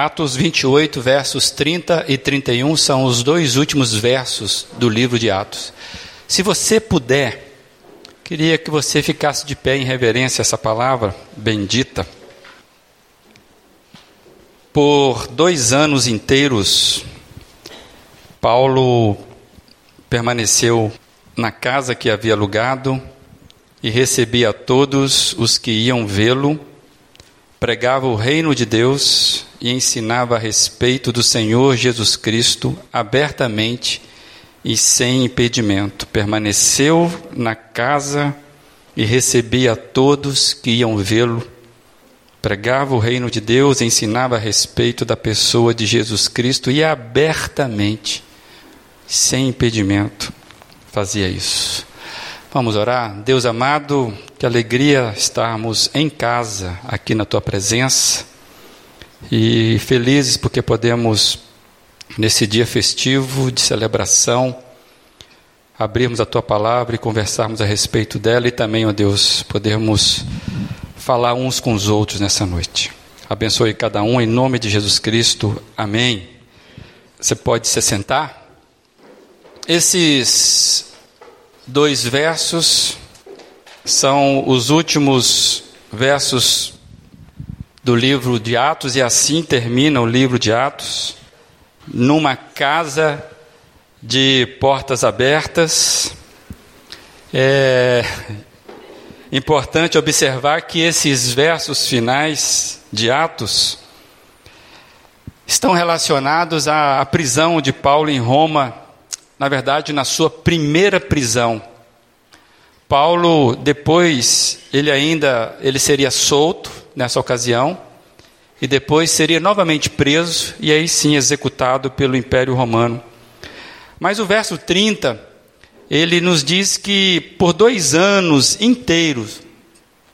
Atos 28, versos 30 e 31 são os dois últimos versos do livro de Atos. Se você puder, queria que você ficasse de pé em reverência a essa palavra bendita. Por dois anos inteiros, Paulo permaneceu na casa que havia alugado e recebia todos os que iam vê-lo, pregava o reino de Deus e ensinava a respeito do Senhor Jesus Cristo abertamente e sem impedimento. Permaneceu na casa e recebia todos que iam vê-lo. Pregava o reino de Deus, ensinava a respeito da pessoa de Jesus Cristo e abertamente, sem impedimento, fazia isso. Vamos orar? Deus amado, que alegria estarmos em casa, aqui na tua presença e felizes porque podemos, nesse dia festivo de celebração, abrirmos a tua palavra e conversarmos a respeito dela e também, ó Deus, podermos falar uns com os outros nessa noite. Abençoe cada um em nome de Jesus Cristo. Amém. Você pode se sentar? Esses dois versos são os últimos versos do livro de Atos, e assim termina o livro de Atos, numa casa de portas abertas. É importante observar que esses versos finais de Atos estão relacionados à, prisão de Paulo em Roma, na verdade, na sua primeira prisão. Paulo, depois, ele ainda ele seria solto, nessa ocasião, e depois seria novamente preso e aí sim executado pelo Império Romano. Mas o verso 30, ele nos diz que por dois anos inteiros,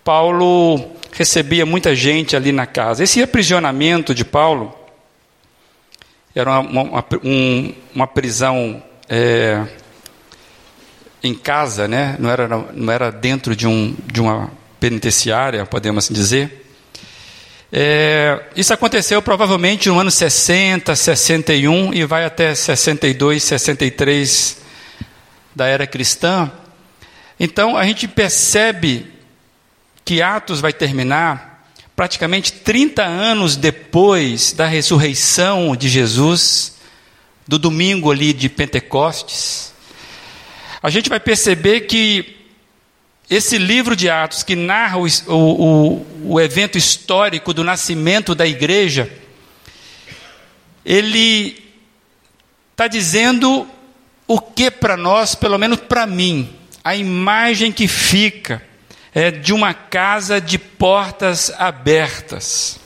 Paulo recebia muita gente ali na casa. Esse aprisionamento de Paulo era uma, uma, um, uma prisão é, em casa, né? não, era, não era dentro de, um, de uma penitenciária, podemos assim dizer. É, isso aconteceu provavelmente no ano 60, 61 e vai até 62, 63 da era cristã. Então a gente percebe que Atos vai terminar praticamente 30 anos depois da ressurreição de Jesus, do domingo ali de Pentecostes. A gente vai perceber que esse livro de Atos, que narra o, o, o evento histórico do nascimento da igreja, ele está dizendo o que para nós, pelo menos para mim, a imagem que fica é de uma casa de portas abertas.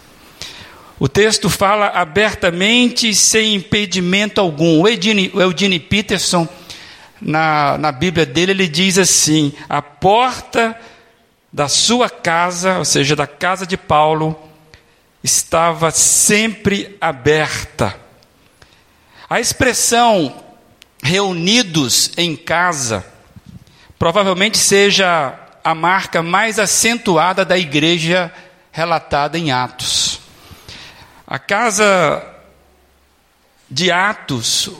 O texto fala abertamente, sem impedimento algum. O Eudine Peterson na, na Bíblia dele, ele diz assim: a porta da sua casa, ou seja, da casa de Paulo, estava sempre aberta. A expressão reunidos em casa provavelmente seja a marca mais acentuada da igreja relatada em Atos. A casa de Atos,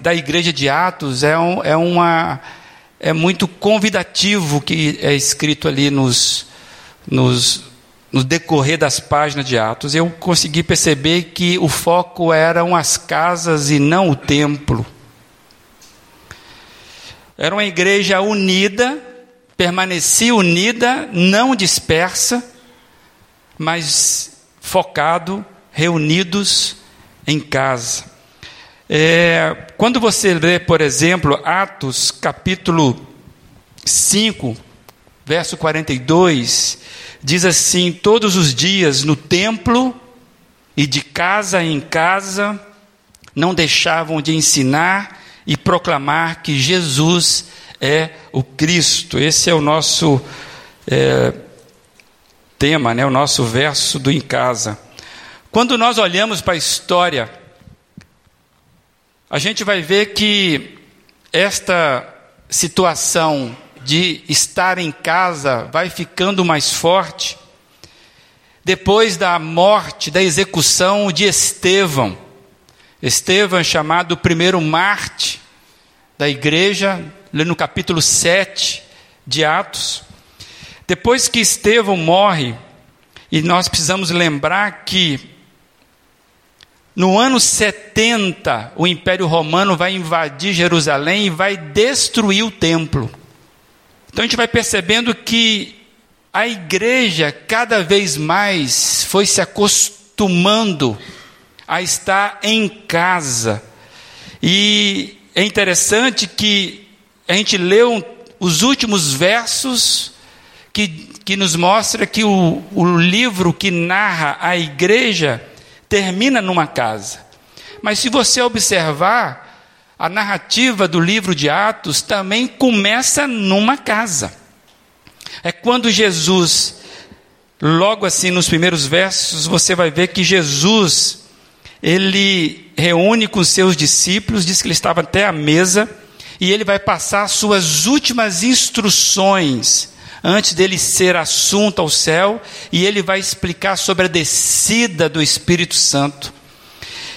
da igreja de Atos é, um, é, uma, é muito convidativo que é escrito ali nos, nos, no decorrer das páginas de Atos. Eu consegui perceber que o foco eram as casas e não o templo. Era uma igreja unida, permanecia unida, não dispersa, mas focado, reunidos em casa. É, quando você lê, por exemplo, Atos capítulo 5, verso 42, diz assim: Todos os dias no templo e de casa em casa, não deixavam de ensinar e proclamar que Jesus é o Cristo. Esse é o nosso é, tema, né, o nosso verso do em casa. Quando nós olhamos para a história a gente vai ver que esta situação de estar em casa vai ficando mais forte depois da morte, da execução de Estevão. Estevão chamado primeiro Marte da igreja, no capítulo 7 de Atos. Depois que Estevão morre, e nós precisamos lembrar que no ano 70 o Império Romano vai invadir Jerusalém e vai destruir o templo. Então a gente vai percebendo que a igreja cada vez mais foi se acostumando a estar em casa. E é interessante que a gente leu os últimos versos que, que nos mostra que o, o livro que narra a igreja termina numa casa. Mas se você observar, a narrativa do livro de Atos também começa numa casa. É quando Jesus, logo assim nos primeiros versos, você vai ver que Jesus, ele reúne com seus discípulos, diz que ele estava até à mesa, e ele vai passar suas últimas instruções antes dele ser assunto ao céu, e ele vai explicar sobre a descida do Espírito Santo.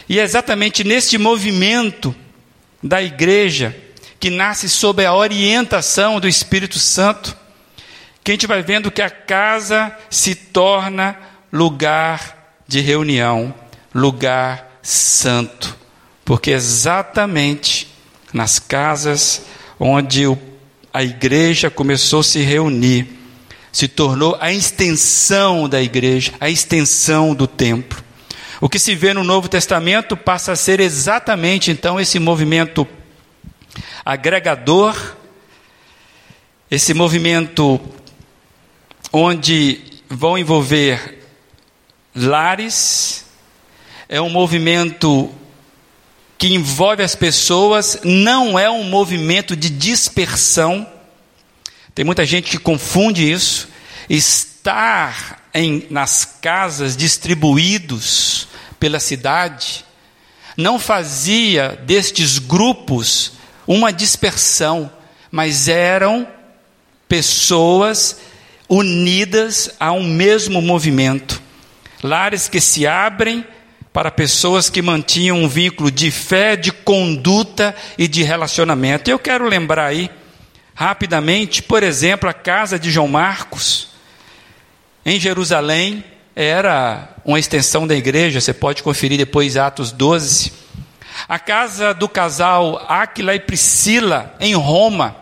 E é exatamente neste movimento da igreja, que nasce sob a orientação do Espírito Santo, que a gente vai vendo que a casa se torna lugar de reunião, lugar santo, porque exatamente nas casas onde o a igreja começou a se reunir, se tornou a extensão da igreja, a extensão do templo. O que se vê no Novo Testamento passa a ser exatamente então esse movimento agregador, esse movimento onde vão envolver lares, é um movimento que envolve as pessoas não é um movimento de dispersão. Tem muita gente que confunde isso. Estar em, nas casas distribuídos pela cidade não fazia destes grupos uma dispersão, mas eram pessoas unidas a um mesmo movimento. Lares que se abrem para pessoas que mantinham um vínculo de fé, de conduta e de relacionamento. Eu quero lembrar aí, rapidamente, por exemplo, a casa de João Marcos, em Jerusalém, era uma extensão da igreja, você pode conferir depois Atos 12. A casa do casal Áquila e Priscila, em Roma.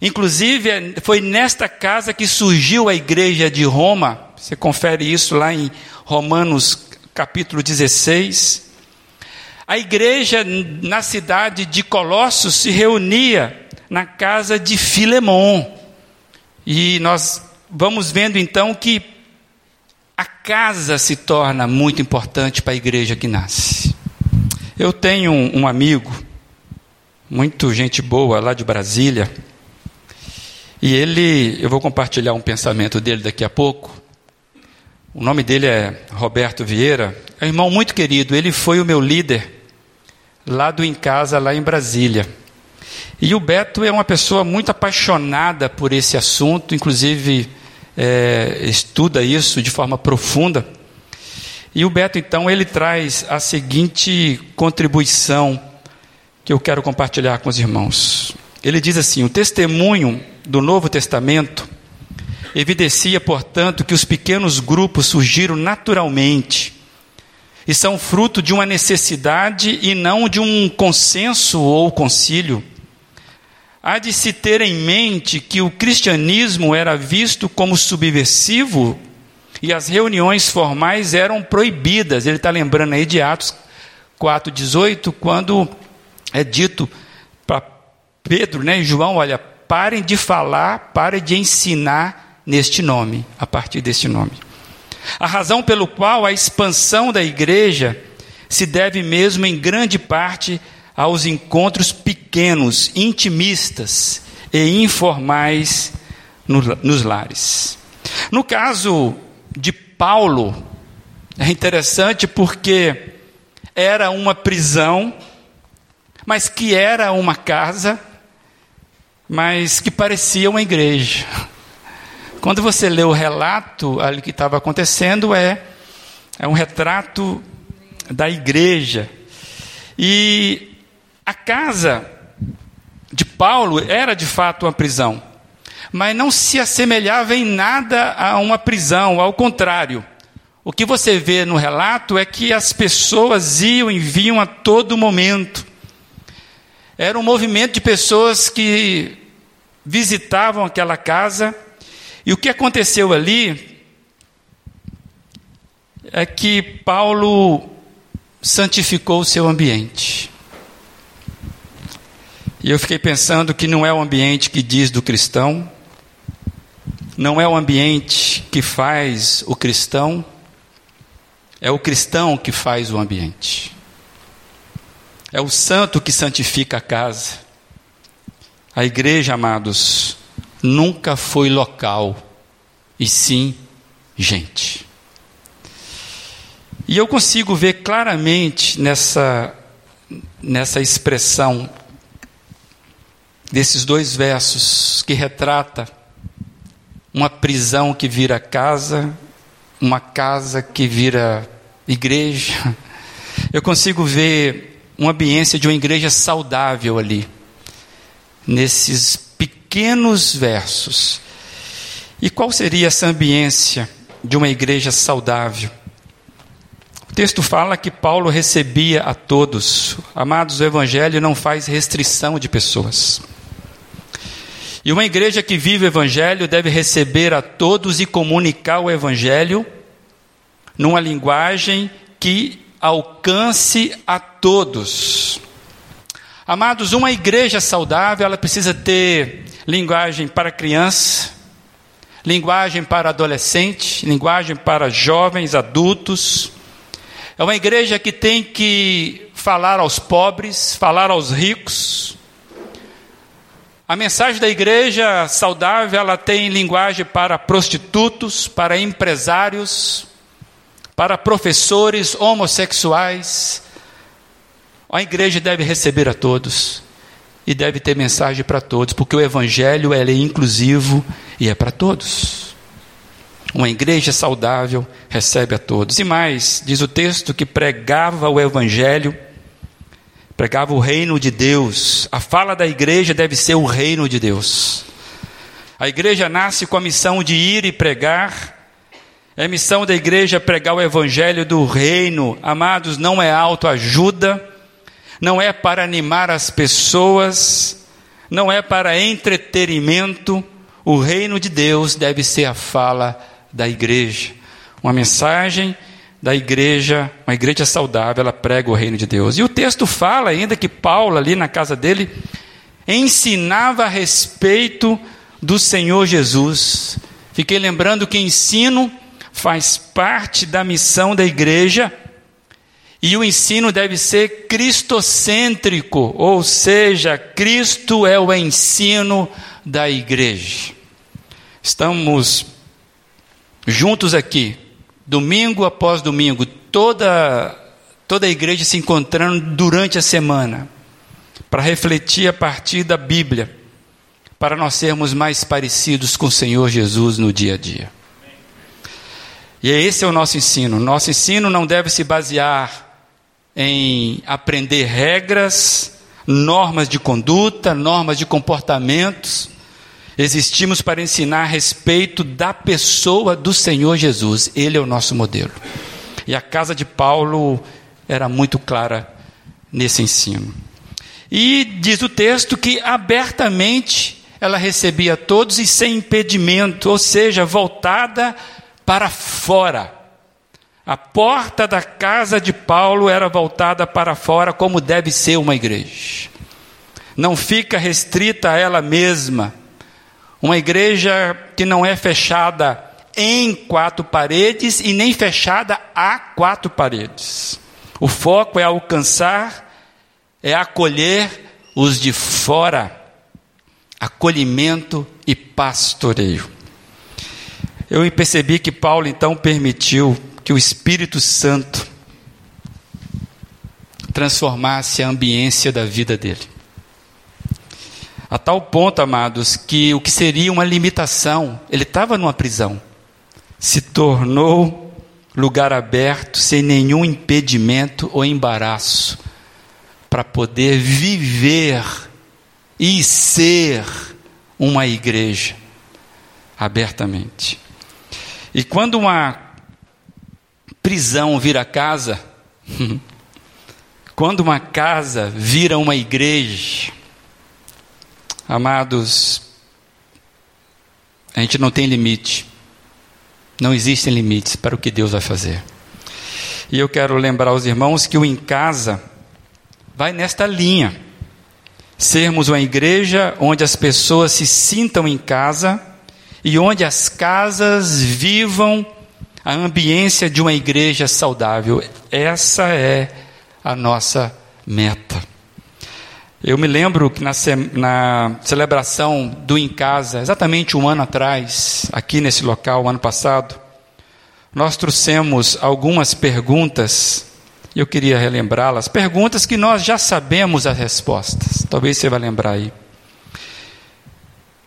Inclusive, foi nesta casa que surgiu a igreja de Roma. Você confere isso lá em Romanos capítulo 16. A igreja na cidade de Colossos se reunia na casa de Filemon. E nós vamos vendo então que a casa se torna muito importante para a igreja que nasce. Eu tenho um, um amigo, muito gente boa lá de Brasília, e ele, eu vou compartilhar um pensamento dele daqui a pouco. O nome dele é Roberto Vieira. É um irmão muito querido. Ele foi o meu líder lá do Em Casa, lá em Brasília. E o Beto é uma pessoa muito apaixonada por esse assunto, inclusive é, estuda isso de forma profunda. E o Beto, então, ele traz a seguinte contribuição que eu quero compartilhar com os irmãos. Ele diz assim: o testemunho do Novo Testamento Evidencia, portanto, que os pequenos grupos surgiram naturalmente e são fruto de uma necessidade e não de um consenso ou concílio. Há de se ter em mente que o cristianismo era visto como subversivo e as reuniões formais eram proibidas. Ele está lembrando aí de Atos 4,18, quando é dito para Pedro né, e João: olha, parem de falar, parem de ensinar neste nome, a partir deste nome. A razão pelo qual a expansão da igreja se deve mesmo em grande parte aos encontros pequenos, intimistas e informais no, nos lares. No caso de Paulo, é interessante porque era uma prisão, mas que era uma casa, mas que parecia uma igreja Quando você lê o relato ali que estava acontecendo, é, é um retrato da igreja. E a casa de Paulo era de fato uma prisão, mas não se assemelhava em nada a uma prisão, ao contrário. O que você vê no relato é que as pessoas iam e vinham a todo momento. Era um movimento de pessoas que visitavam aquela casa, e o que aconteceu ali é que Paulo santificou o seu ambiente. E eu fiquei pensando que não é o ambiente que diz do cristão, não é o ambiente que faz o cristão, é o cristão que faz o ambiente. É o santo que santifica a casa. A igreja, amados, nunca foi local, e sim gente. E eu consigo ver claramente nessa, nessa expressão desses dois versos que retrata uma prisão que vira casa, uma casa que vira igreja. Eu consigo ver uma ambiência de uma igreja saudável ali, nesses pequenos versos. E qual seria essa ambiência de uma igreja saudável? O texto fala que Paulo recebia a todos. Amados, o evangelho não faz restrição de pessoas. E uma igreja que vive o Evangelho deve receber a todos e comunicar o Evangelho numa linguagem que alcance a todos. Amados, uma igreja saudável, ela precisa ter linguagem para criança, linguagem para adolescente, linguagem para jovens, adultos. É uma igreja que tem que falar aos pobres, falar aos ricos, a mensagem da igreja saudável, ela tem linguagem para prostitutos, para empresários, para professores homossexuais. A igreja deve receber a todos e deve ter mensagem para todos, porque o evangelho é inclusivo e é para todos. Uma igreja saudável recebe a todos. E mais, diz o texto que pregava o evangelho pregava o reino de Deus. A fala da igreja deve ser o reino de Deus. A igreja nasce com a missão de ir e pregar. É missão da igreja pregar o evangelho do reino. Amados, não é autoajuda, não é para animar as pessoas, não é para entretenimento. O reino de Deus deve ser a fala da igreja. Uma mensagem da igreja, uma igreja saudável, ela prega o reino de Deus. E o texto fala ainda que Paulo, ali na casa dele, ensinava a respeito do Senhor Jesus. Fiquei lembrando que ensino faz parte da missão da igreja e o ensino deve ser cristocêntrico, ou seja, Cristo é o ensino da igreja. Estamos juntos aqui domingo após domingo, toda, toda a igreja se encontrando durante a semana, para refletir a partir da Bíblia, para nós sermos mais parecidos com o Senhor Jesus no dia a dia. E esse é o nosso ensino. Nosso ensino não deve se basear em aprender regras, normas de conduta, normas de comportamentos Existimos para ensinar a respeito da pessoa do Senhor Jesus. Ele é o nosso modelo. E a casa de Paulo era muito clara nesse ensino. E diz o texto que abertamente ela recebia todos e sem impedimento, ou seja, voltada para fora. A porta da casa de Paulo era voltada para fora, como deve ser uma igreja. Não fica restrita a ela mesma, uma igreja que não é fechada em quatro paredes e nem fechada a quatro paredes. O foco é alcançar, é acolher os de fora, acolhimento e pastoreio. Eu percebi que Paulo então permitiu que o Espírito Santo transformasse a ambiência da vida dele. A tal ponto, amados, que o que seria uma limitação, ele estava numa prisão, se tornou lugar aberto, sem nenhum impedimento ou embaraço, para poder viver e ser uma igreja abertamente. E quando uma prisão vira casa, quando uma casa vira uma igreja, amados, a gente não tem limite, não existem limites para o que Deus vai fazer. E eu quero lembrar aos irmãos que o em casa vai nesta linha. Sermos uma igreja onde as pessoas se sintam em casa e onde as casas vivam a ambiência de uma igreja saudável. Essa é a nossa meta. Eu me lembro que na, na, celebração do Em Casa, exatamente um ano atrás, aqui nesse local, ano passado, nós trouxemos algumas perguntas, eu queria relembrá-las, perguntas que nós já sabemos as respostas, talvez você vá lembrar aí.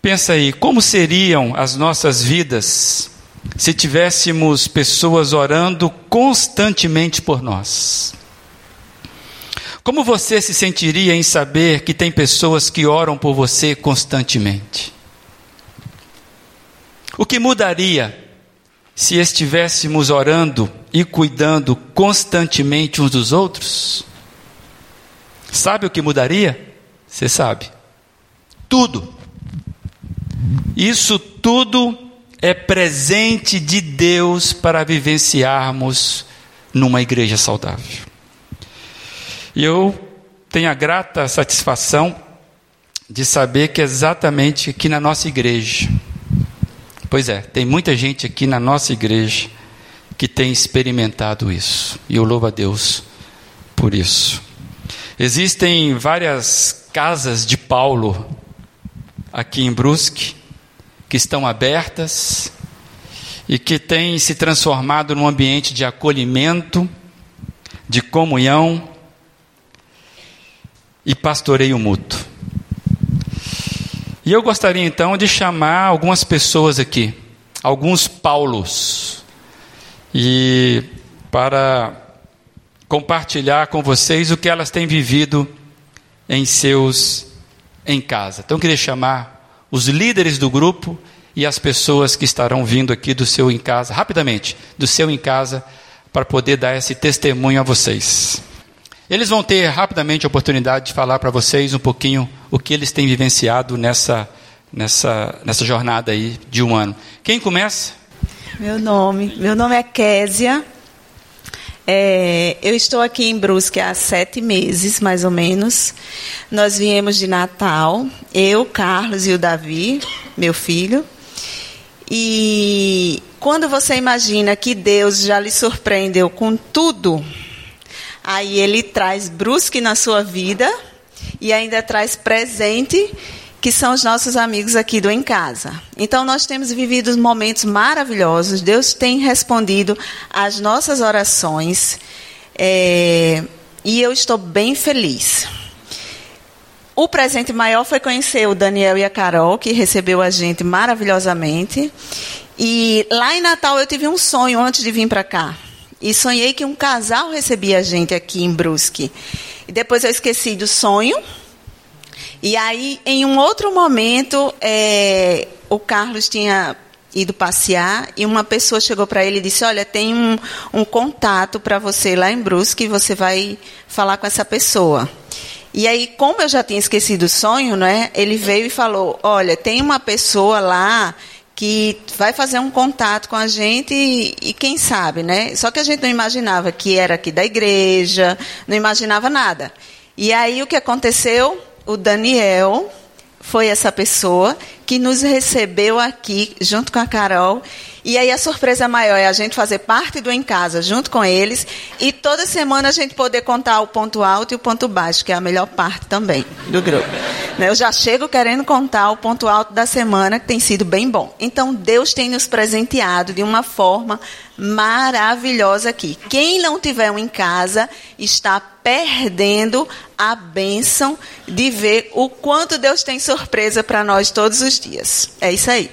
Pensa aí, como seriam as nossas vidas se tivéssemos pessoas orando constantemente por nós? Como você se sentiria em saber que tem pessoas que oram por você constantemente? O que mudaria se estivéssemos orando e cuidando constantemente uns dos outros? Sabe o que mudaria? Você sabe. Tudo. Isso tudo é presente de Deus para vivenciarmos numa igreja saudável. E eu tenho a grata satisfação de saber que exatamente aqui na nossa igreja, pois é, tem muita gente aqui na nossa igreja que tem experimentado isso, e eu louvo a Deus por isso. Existem várias casas de Paulo aqui em Brusque, que estão abertas e que têm se transformado num ambiente de acolhimento, de comunhão e pastoreio mútuo. E eu gostaria então de chamar algumas pessoas aqui, alguns Paulos, e para compartilhar com vocês o que elas têm vivido em seus em casa. Então eu queria chamar os líderes do grupo e as pessoas que estarão vindo aqui do seu em casa, rapidamente, do seu em casa, para poder dar esse testemunho a vocês. Eles vão ter rapidamente a oportunidade de falar para vocês um pouquinho o que eles têm vivenciado nessa, nessa, nessa jornada aí de um ano. Quem começa? Meu nome, meu nome é Késia. É, eu estou aqui em Brusque há sete meses, mais ou menos. Nós viemos de Natal, eu, Carlos e o Davi, meu filho. E quando você imagina que Deus já lhe surpreendeu com tudo Aí ele traz Brusque na sua vida e ainda traz presente, que são os nossos amigos aqui do Em Casa. Então nós temos vivido momentos maravilhosos. Deus tem respondido às nossas orações é, e eu estou bem feliz. O presente maior foi conhecer o Daniel e a Carol, que recebeu a gente maravilhosamente. E lá em Natal eu tive um sonho antes de vir para cá e sonhei que um casal recebia a gente aqui em Brusque. E depois eu esqueci do sonho. E aí, em um outro momento, é, o Carlos tinha ido passear e uma pessoa chegou para ele e disse: Olha, tem um, um contato para você lá em Brusque, você vai falar com essa pessoa. E aí, como eu já tinha esquecido o sonho, né, ele veio e falou: Olha, tem uma pessoa lá que vai fazer um contato com a gente e, e, quem sabe, né? Só que a gente não imaginava que era aqui da igreja, não imaginava nada. E aí o que aconteceu? O Daniel foi essa pessoa que nos recebeu aqui junto com a Carol e aí a surpresa maior é a gente fazer parte do Em Casa junto com eles e toda semana a gente poder contar o ponto alto e o ponto baixo, que é a melhor parte também do grupo. Né, eu já chego querendo contar o ponto alto da semana, que tem sido bem bom. Então Deus tem nos presenteado de uma forma maravilhosa aqui. Quem não tiver um em casa está perdendo a bênção de ver o quanto Deus tem surpresa para nós todos os dias. É isso aí.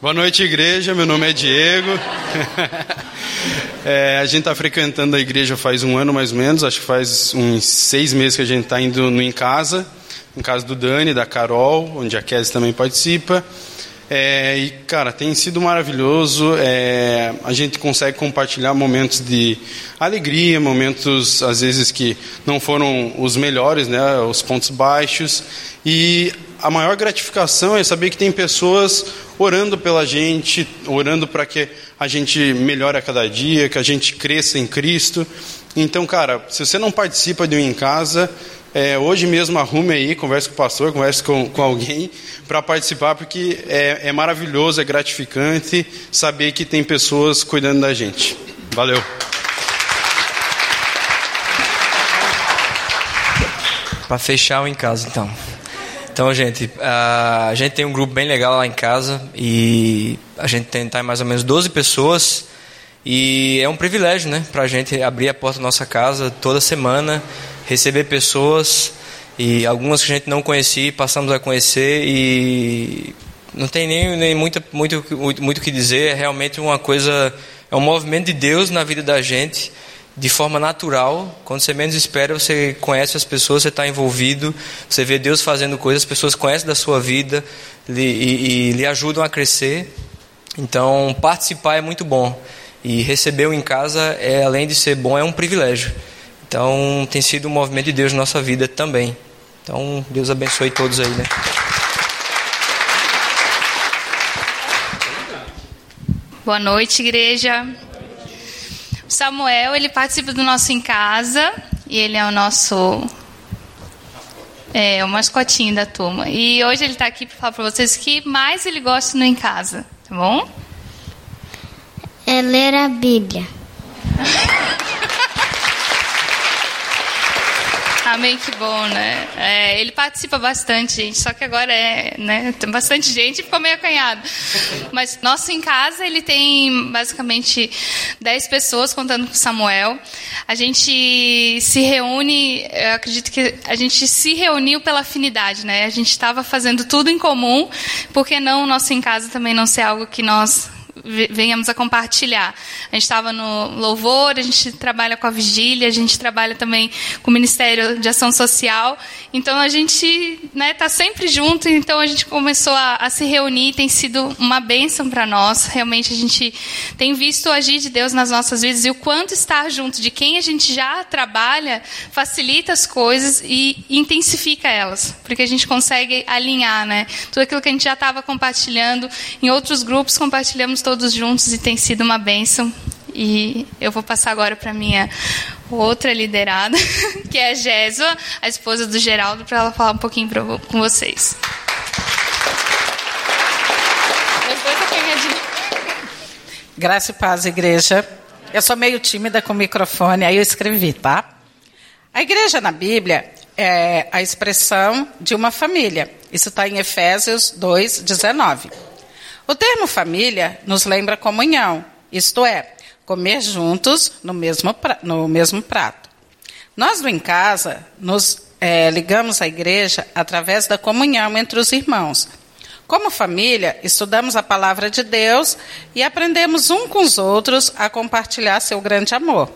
Boa noite, igreja. Meu nome é Diego. é, a gente está frequentando a igreja faz um ano mais ou menos. Acho que faz uns seis meses que a gente está indo no Em Casa, em casa do Dani, da Carol, onde a Kézia também participa. É, e, cara, tem sido maravilhoso. É, a gente consegue compartilhar momentos de alegria, momentos, às vezes, que não foram os melhores, né, os pontos baixos. E a maior gratificação é saber que tem pessoas orando pela gente, orando para que a gente melhore a cada dia, que a gente cresça em Cristo. Então, cara, se você não participa de um em casa, é, hoje mesmo arrume aí, converse com o pastor, converse com, com alguém para participar, porque é, é maravilhoso, é gratificante saber que tem pessoas cuidando da gente. Valeu. Para fechar o em casa, então. Então, gente, a gente tem um grupo bem legal lá em casa e a gente tem tá mais ou menos 12 pessoas e é um privilégio, né, para a gente abrir a porta da nossa casa toda semana, receber pessoas e algumas que a gente não conhecia, passamos a conhecer e não tem nem, nem muito, muito, muito, muito que dizer, é realmente uma coisa, é um movimento de Deus na vida da gente de forma natural. Quando você menos espera, você conhece as pessoas, você está envolvido, você vê Deus fazendo coisas, as pessoas conhecem da sua vida e, e, e lhe ajudam a crescer. Então, participar é muito bom. E receber em casa, é, além de ser bom, é um privilégio. Então, tem sido um movimento de Deus na nossa vida também. Então, Deus abençoe todos aí, né? Boa noite, igreja. Samuel, ele participa do nosso Em Casa e ele é o nosso é, o mascotinho da turma. E hoje ele está aqui para falar para vocês o que mais ele gosta no Em Casa, tá bom? É ler a Bíblia. Amém, que bom, né? É, ele participa bastante, gente, só que agora é, né? Tem bastante gente e ficou meio acanhado. Mas nosso em casa, ele tem basicamente 10 pessoas contando com Samuel. A gente se reúne, eu acredito que a gente se reuniu pela afinidade, né? A gente estava fazendo tudo em comum, por que não o nosso em casa também não ser algo que nós venhamos a compartilhar. A gente estava no louvor, a gente trabalha com a vigília, a gente trabalha também com o Ministério de Ação Social. Então a gente está né, tá sempre junto, então a gente começou a, a se reunir, tem sido uma bênção para nós. Realmente a gente tem visto o agir de Deus nas nossas vidas e o quanto estar junto de quem a gente já trabalha facilita as coisas e intensifica elas, porque a gente consegue alinhar, né? Tudo aquilo que a gente já estava compartilhando em outros grupos, compartilhamos todos juntos e tem sido uma bênção. E eu vou passar agora para minha outra liderada, que é a Gésua, a esposa do Geraldo, para ela falar um pouquinho pra, com vocês. Graça e paz, igreja. Eu sou meio tímida com o microfone, aí eu escrevi, tá? A igreja na Bíblia é a expressão de uma família. Isso está em Efésios 2, 19. O termo família nos lembra comunhão, isto é, comer juntos no mesmo, no mesmo prato. Nós do Em Casa nos é, ligamos à igreja através da comunhão entre os irmãos. Como família, estudamos a palavra de Deus e aprendemos um com os outros a compartilhar seu grande amor.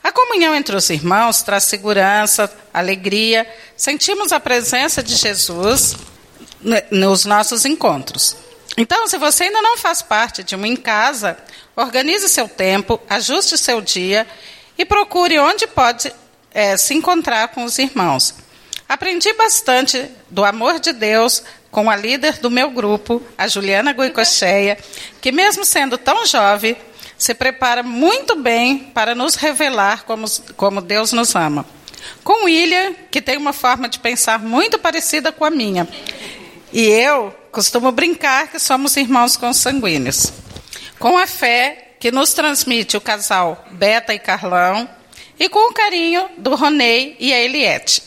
A comunhão entre os irmãos traz segurança, alegria, sentimos a presença de Jesus nos nossos encontros. Então, se você ainda não faz parte de uma em casa, organize seu tempo, ajuste seu dia e procure onde pode é, se encontrar com os irmãos. Aprendi bastante do amor de Deus com a líder do meu grupo, a Juliana Goicocheia, que mesmo sendo tão jovem, se prepara muito bem para nos revelar como, como Deus nos ama. Com William, que tem uma forma de pensar muito parecida com a minha. E eu costumo brincar que somos irmãos consanguíneos. Com a fé que nos transmite o casal Beta e Carlão, e com o carinho do Ronei e a Eliette.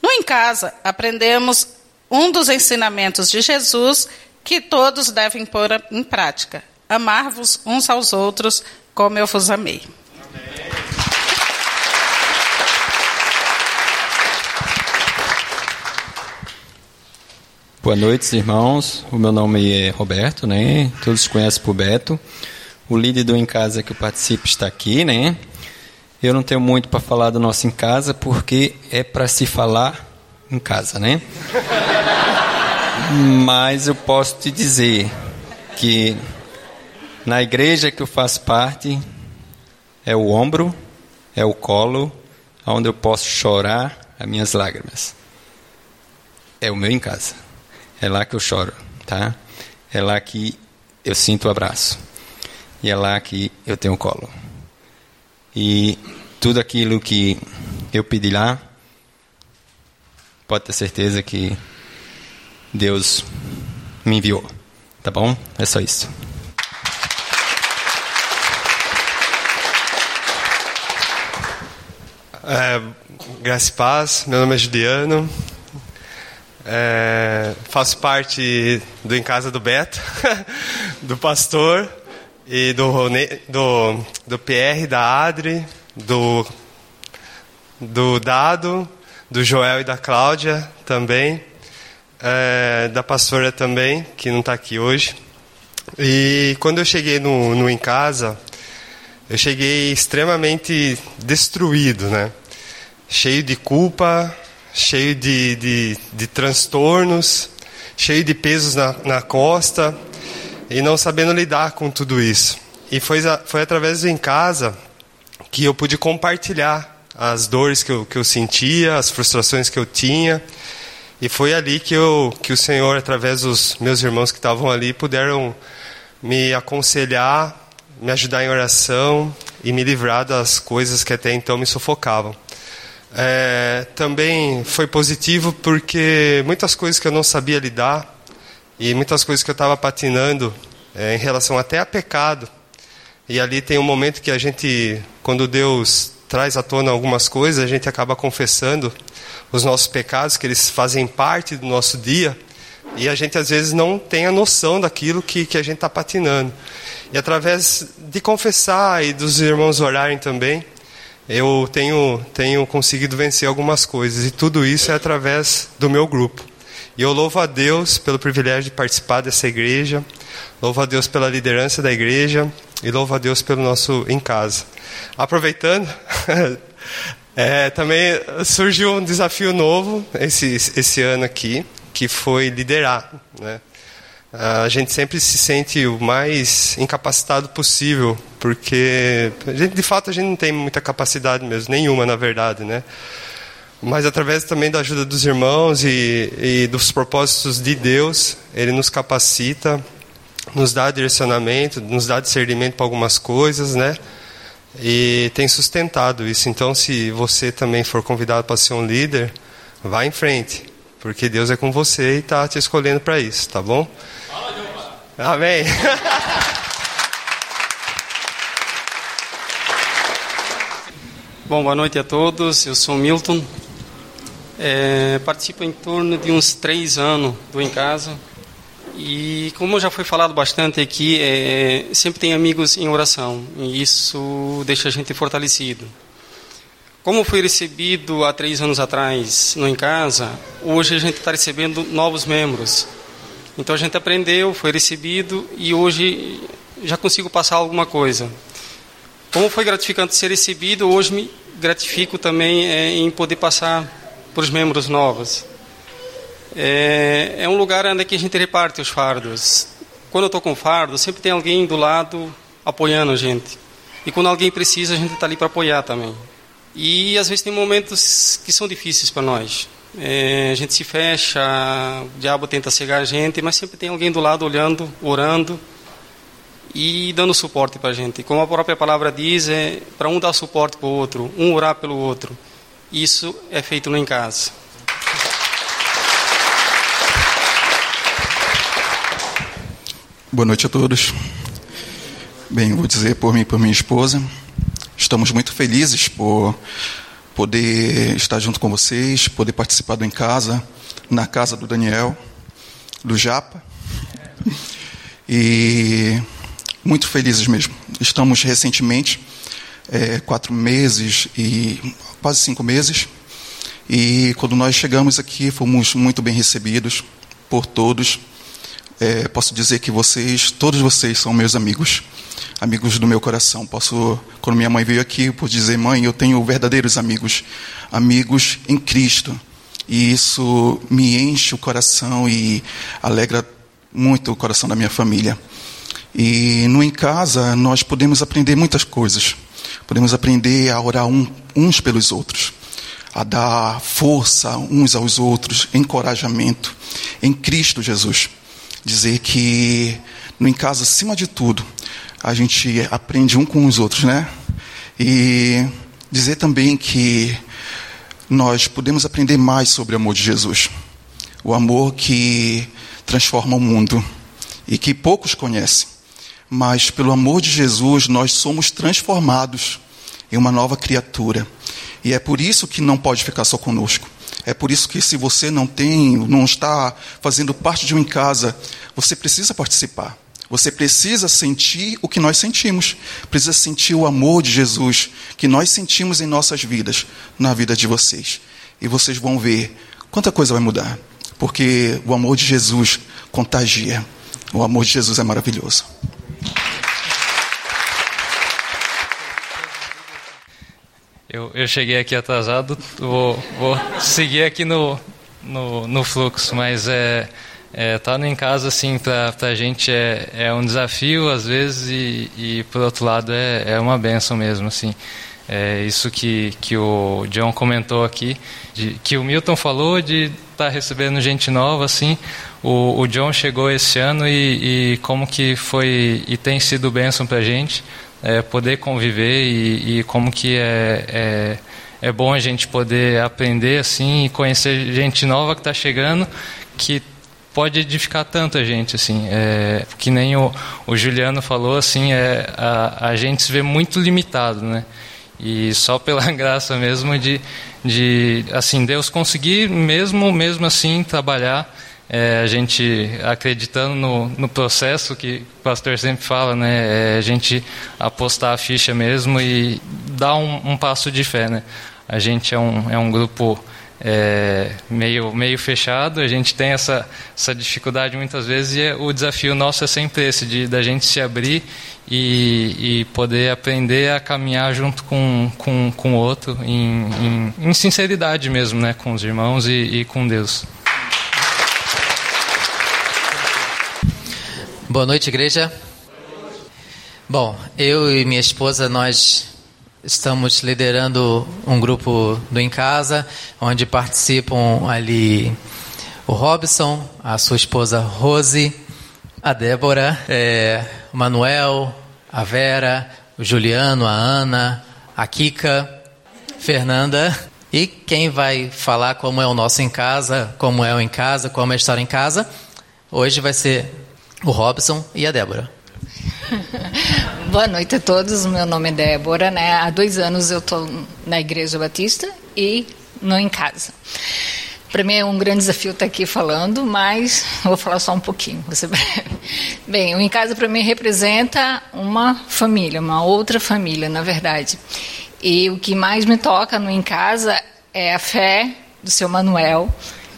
No Em Casa, aprendemos um dos ensinamentos de Jesus, que todos devem pôr em prática: amar-vos uns aos outros como eu vos amei. Boa noite, irmãos. O meu nome é Roberto, né? Todos conhecem por Beto. O líder do Em Casa que eu participo está aqui, né? Eu não tenho muito para falar do nosso Em Casa, porque é para se falar em casa, né? Mas eu posso te dizer que na igreja que eu faço parte é o ombro, é o colo, onde eu posso chorar as minhas lágrimas. É o meu em casa. É lá que eu choro, tá? É lá que eu sinto o abraço. E é lá que eu tenho o colo. E tudo aquilo que eu pedi lá, pode ter certeza que Deus me enviou. Tá bom? É só isso. É, graça e paz, meu nome é Juliano, é, faço parte do Em Casa do Beto, do pastor e do, do, do PR, da Adri, do, do Dado, do Joel e da Cláudia também, é, da pastora também, que não está aqui hoje. E quando eu cheguei no, no Em Casa, eu cheguei extremamente destruído, né? Cheio de culpa, cheio de, de, de transtornos, cheio de pesos na, na costa e não sabendo lidar com tudo isso. E foi, foi através do em casa que eu pude compartilhar as dores que eu, que eu sentia, as frustrações que eu tinha. E foi ali que, eu, que o Senhor, através dos meus irmãos que estavam ali, puderam me aconselhar, me ajudar em oração e me livrar das coisas que até então me sufocavam. É, também foi positivo porque muitas coisas que eu não sabia lidar e muitas coisas que eu estava patinando é, em relação até a pecado. E ali tem um momento que a gente, quando Deus traz à tona algumas coisas, a gente acaba confessando os nossos pecados, que eles fazem parte do nosso dia, e a gente às vezes não tem a noção daquilo que, que a gente está patinando. E através de confessar e dos irmãos orarem também, eu tenho, tenho conseguido vencer algumas coisas. E tudo isso é através do meu grupo. E eu louvo a Deus pelo privilégio de participar dessa igreja, louvo a Deus pela liderança da igreja e louvo a Deus pelo nosso em casa. Aproveitando, é, também surgiu um desafio novo esse, esse ano aqui, que foi liderar. Né? A gente sempre se sente o mais incapacitado possível, porque gente, de fato a gente não tem muita capacidade mesmo, nenhuma na verdade, né? Mas através também da ajuda dos irmãos e, e dos propósitos de Deus, Ele nos capacita, nos dá direcionamento, nos dá discernimento para algumas coisas, né? E tem sustentado isso. Então, se você também for convidado para ser um líder, vá em frente, porque Deus é com você e está te escolhendo para isso, tá bom? Amém. Bom, boa noite a todos. Eu sou Milton. É, participo em torno de uns três anos do Em Casa. E como já foi falado bastante aqui, é, sempre tem amigos em oração. E isso deixa a gente fortalecido. Como foi recebido há três anos atrás no Em Casa, hoje a gente está recebendo novos membros. Então a gente aprendeu, foi recebido e hoje já consigo passar alguma coisa. Como foi gratificante ser recebido, hoje me gratifico também é, em poder passar para os membros novos. É, é um lugar onde a gente reparte os fardos. Quando eu estou com fardo, sempre tem alguém do lado apoiando a gente. E quando alguém precisa, a gente está ali para apoiar também. E às vezes tem momentos que são difíceis para nós. É, a gente se fecha, o diabo tenta cegar a gente, mas sempre tem alguém do lado olhando, orando e dando suporte para a gente. Como a própria palavra diz, é para um dar suporte para o outro, um orar pelo outro. Isso é feito no em casa. Boa noite a todos. Bem, vou dizer por mim e por minha esposa, estamos muito felizes por poder estar junto com vocês, poder participar do Em Casa, na casa do Daniel, do Japa, E muito felizes mesmo. Estamos recentemente, é, quatro meses e quase cinco meses, e quando nós chegamos aqui, fomos muito bem recebidos por todos. É, posso dizer que vocês, todos vocês, são meus amigos, amigos do meu coração. Posso, quando minha mãe veio aqui, por dizer, mãe, eu tenho verdadeiros amigos, amigos em Cristo. E isso me enche o coração e alegra muito o coração da minha família. E no Em Casa, nós podemos aprender muitas coisas. Podemos aprender a orar um, uns pelos outros a dar força uns aos outros, encorajamento em Cristo Jesus. Dizer que no em casa, acima de tudo, a gente aprende um com os outros, né? E dizer também que nós podemos aprender mais sobre o amor de Jesus. O amor que transforma o mundo e que poucos conhecem. Mas pelo amor de Jesus, nós somos transformados em uma nova criatura. E é por isso que não pode ficar só conosco. É por isso que se você não tem, não está fazendo parte de um em casa, você precisa participar. Você precisa sentir o que nós sentimos. Precisa sentir o amor de Jesus que nós sentimos em nossas vidas, na vida de vocês. E vocês vão ver quanta coisa vai mudar. Porque o amor de Jesus contagia. O amor de Jesus é maravilhoso. Eu, eu cheguei aqui atrasado, vou, vou seguir aqui no, no, no fluxo, mas é, é tá em casa assim para a gente é, é um desafio às vezes e, e por outro lado é, é uma benção mesmo assim. É isso que que o John comentou aqui de, que o Milton falou de estar tá recebendo gente nova assim. O, o John chegou esse ano e, e como que foi e tem sido bênção para a gente é, poder conviver e, e, como que é, é, é bom a gente poder aprender assim e conhecer gente nova que está chegando que pode edificar tanta gente assim. É, que nem o, o Juliano falou assim é a, a gente se vê muito limitado né? E só pela graça mesmo de, de assim Deus conseguir mesmo mesmo assim trabalhar é, a gente acreditando no, no, processo que o pastor sempre fala, né? É a gente apostar a ficha mesmo e dar um, um passo de fé, né? A gente é um, é um grupo é, meio, meio fechado, a gente tem essa, essa dificuldade muitas vezes e é, o desafio nosso é sempre esse, de da gente se abrir e, e poder aprender a caminhar junto com, com, com o outro em, em, em sinceridade mesmo, né? Com os irmãos e, e com Deus. Boa noite, igreja. Bom, eu e minha esposa, nós estamos liderando um grupo do Em Casa, onde participam ali o Robson, a sua esposa Rose, a Débora, é, o Manuel, a Vera, o Juliano, a Ana, a Kika, Fernanda. E quem vai falar como é o nosso em casa, como é o em casa, como é a história em casa, hoje vai ser o Robson e a Débora. Boa noite a todos, meu nome é Débora, né? Há dois anos eu estou na Igreja Batista e não em casa. Para mim é um grande desafio estar aqui falando, mas vou falar só um pouquinho. Você... Bem, o Em Casa para mim representa uma família, uma outra família, na verdade. E o que mais me toca no Em Casa é a fé do seu Manuel,